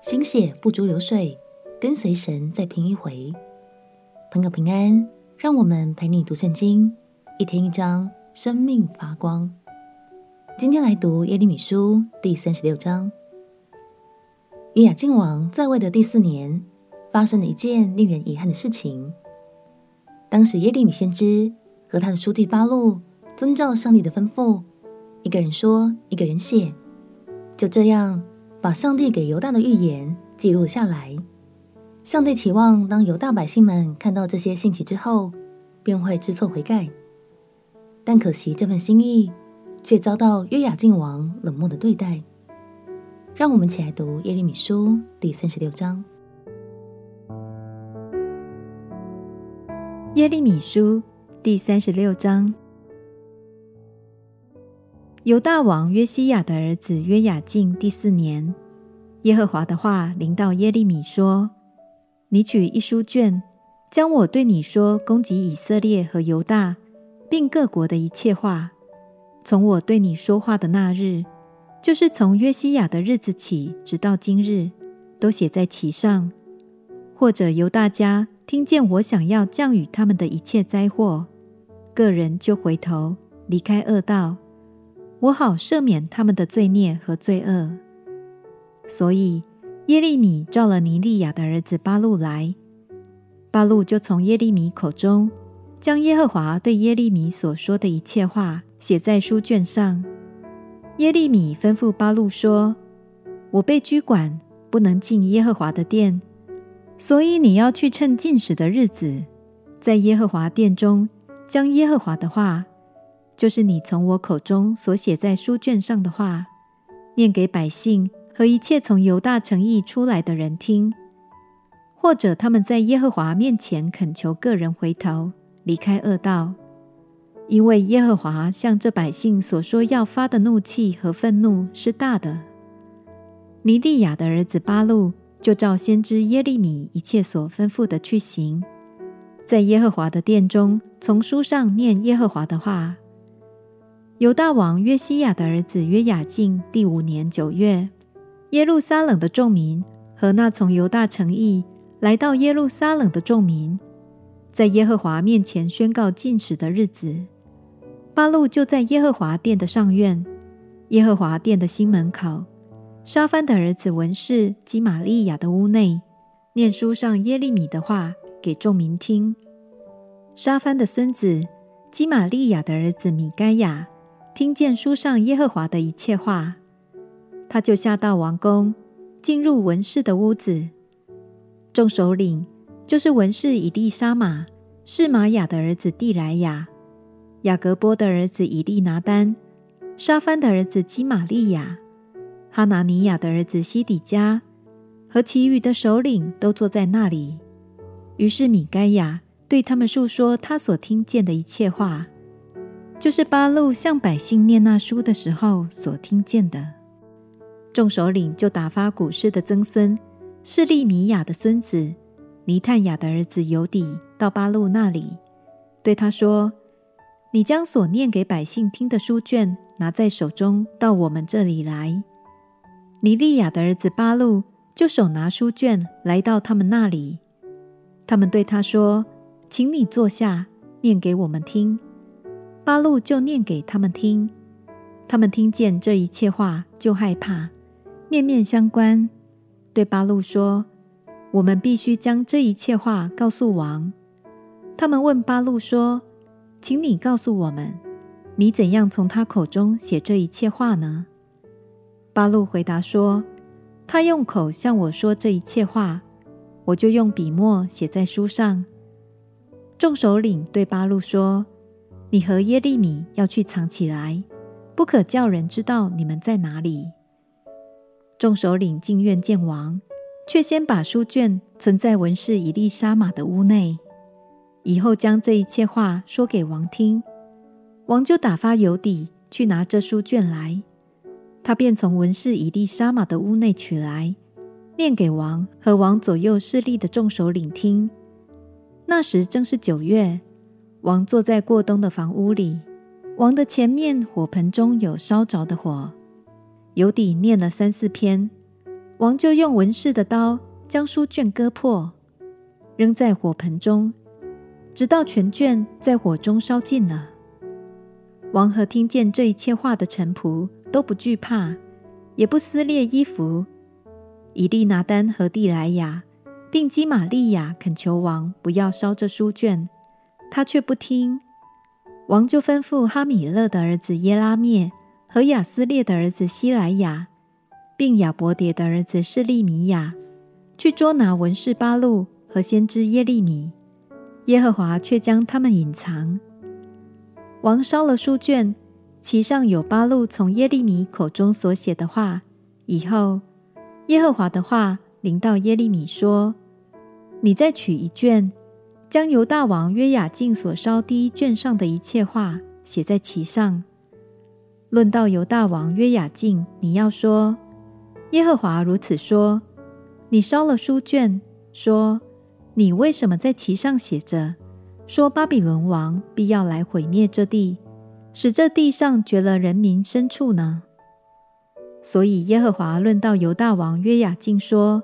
心血付诸流水，跟随神再拼一回。朋友平安，让我们陪你读圣经，一天一章，生命发光。今天来读耶利米书第三十六章。约雅敬王在位的第四年，发生了一件令人遗憾的事情。当时耶利米先知和他的书记巴录，遵照上帝的吩咐，一个人说，一个人写，就这样。把上帝给犹大的预言记录下来。上帝期望，当犹大百姓们看到这些信息之后，便会知错悔改。但可惜，这份心意却遭到约雅敬王冷漠的对待。让我们一起来读耶利米书第三十六章。耶利米书第三十六章。犹大王约西亚的儿子约雅敬第四年，耶和华的话临到耶利米说：“你取一书卷，将我对你说攻击以色列和犹大，并各国的一切话，从我对你说话的那日，就是从约西亚的日子起，直到今日，都写在其上。或者犹大家听见我想要降与他们的一切灾祸，个人就回头离开恶道。”我好赦免他们的罪孽和罪恶，所以耶利米召了尼利亚的儿子巴录来，巴录就从耶利米口中将耶和华对耶利米所说的一切话写在书卷上。耶利米吩咐巴录说：“我被拘管，不能进耶和华的殿，所以你要去趁禁食的日子，在耶和华殿中将耶和华的话。”就是你从我口中所写在书卷上的话，念给百姓和一切从犹大城邑出来的人听，或者他们在耶和华面前恳求个人回头，离开恶道，因为耶和华向这百姓所说要发的怒气和愤怒是大的。尼利亚的儿子巴录就照先知耶利米一切所吩咐的去行，在耶和华的殿中从书上念耶和华的话。犹大王约西亚的儿子约雅敬第五年九月，耶路撒冷的众民和那从犹大城邑来到耶路撒冷的众民，在耶和华面前宣告禁食的日子，巴路就在耶和华殿的上院，耶和华殿的新门口，沙番的儿子文士基玛利亚的屋内，念书上耶利米的话给众民听。沙番的孙子基玛利亚的儿子米该亚。听见书上耶和华的一切话，他就下到王宫，进入文士的屋子。众首领就是文士以利沙玛、是玛雅的儿子地莱亚、雅各波的儿子以利拿丹、沙番的儿子基玛利亚、哈拿尼亚的儿子西底家和其余的首领都坐在那里。于是米该亚对他们述说他所听见的一切话。就是八路向百姓念那书的时候所听见的。众首领就打发古事的曾孙是利米亚的孙子尼探雅的儿子尤底到八路那里，对他说：“你将所念给百姓听的书卷拿在手中，到我们这里来。”尼利亚的儿子巴路就手拿书卷来到他们那里。他们对他说：“请你坐下，念给我们听。”八路就念给他们听，他们听见这一切话就害怕，面面相关，对八路说：“我们必须将这一切话告诉王。”他们问八路说：“请你告诉我们，你怎样从他口中写这一切话呢？”八路回答说：“他用口向我说这一切话，我就用笔墨写在书上。”众首领对八路说。你和耶利米要去藏起来，不可叫人知道你们在哪里。众首领进院见王，却先把书卷存在文士以利沙玛的屋内，以后将这一切话说给王听。王就打发犹底去拿这书卷来，他便从文士以利沙玛的屋内取来，念给王和王左右势力的众首领听。那时正是九月。王坐在过冬的房屋里，王的前面火盆中有烧着的火。犹底念了三四篇，王就用文士的刀将书卷割破，扔在火盆中，直到全卷在火中烧尽了。王和听见这一切话的臣仆都不惧怕，也不撕裂衣服。以利拿丹和蒂莱雅并基玛利亚恳求王不要烧这书卷，他却不听。王就吩咐哈米勒的儿子耶拉灭和亚斯烈的儿子希莱雅，并亚伯迭的儿子示利米亚，去捉拿文士巴录和先知耶利米。耶和华却将他们隐藏。王烧了书卷，其上有巴路从耶利米口中所写的话。以后，耶和华的话临到耶利米说：“你再取一卷，将犹大王约雅敬所烧第一卷上的一切话写在其上。论到犹大王约雅敬，你要说：耶和华如此说：你烧了书卷，说你为什么在其上写着？”说巴比伦王必要来毁灭这地，使这地上绝了人民牲畜呢？所以耶和华论到犹大王约雅敬说：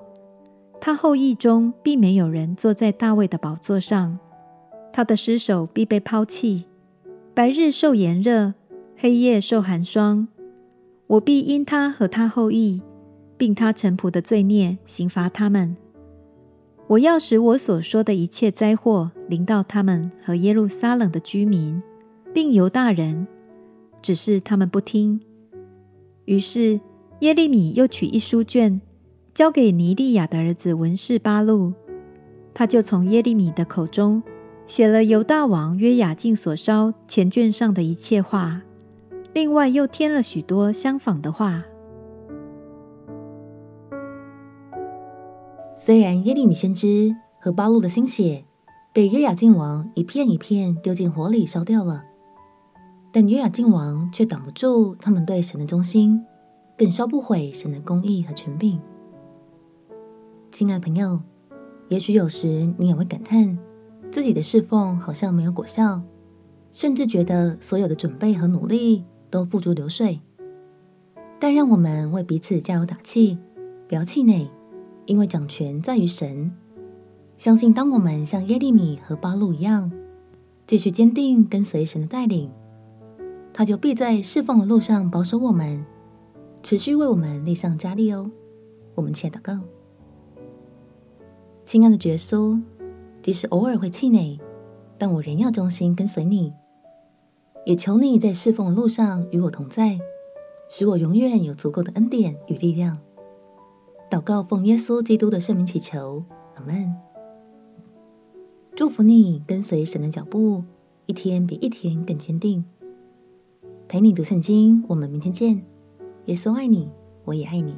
他后裔中必没有人坐在大卫的宝座上，他的尸首必被抛弃，白日受炎热，黑夜受寒霜。我必因他和他后裔，并他臣仆的罪孽，刑罚他们。我要使我所说的一切灾祸临到他们和耶路撒冷的居民，并犹大人，只是他们不听。于是耶利米又取一书卷，交给尼利亚的儿子文士巴录，他就从耶利米的口中写了犹大王约雅敬所烧前卷上的一切话，另外又添了许多相仿的话。虽然耶利米先知和巴录的心血被约雅敬王一片一片丢进火里烧掉了，但约雅敬王却挡不住他们对神的忠心，更烧不毁神的公义和权柄。亲爱朋友，也许有时你也会感叹自己的侍奉好像没有果效，甚至觉得所有的准备和努力都付诸流水。但让我们为彼此加油打气，不要气馁。因为掌权在于神，相信当我们像耶利米和巴录一样，继续坚定跟随神的带领，他就必在侍奉的路上保守我们，持续为我们力上加力哦。我们且祷告，亲爱的耶稣，即使偶尔会气馁，但我仍要忠心跟随你，也求你在侍奉的路上与我同在，使我永远有足够的恩典与力量。祷告，奉耶稣基督的圣名祈求，阿门。祝福你跟随神的脚步，一天比一天更坚定。陪你读圣经，我们明天见。耶稣爱你，我也爱你。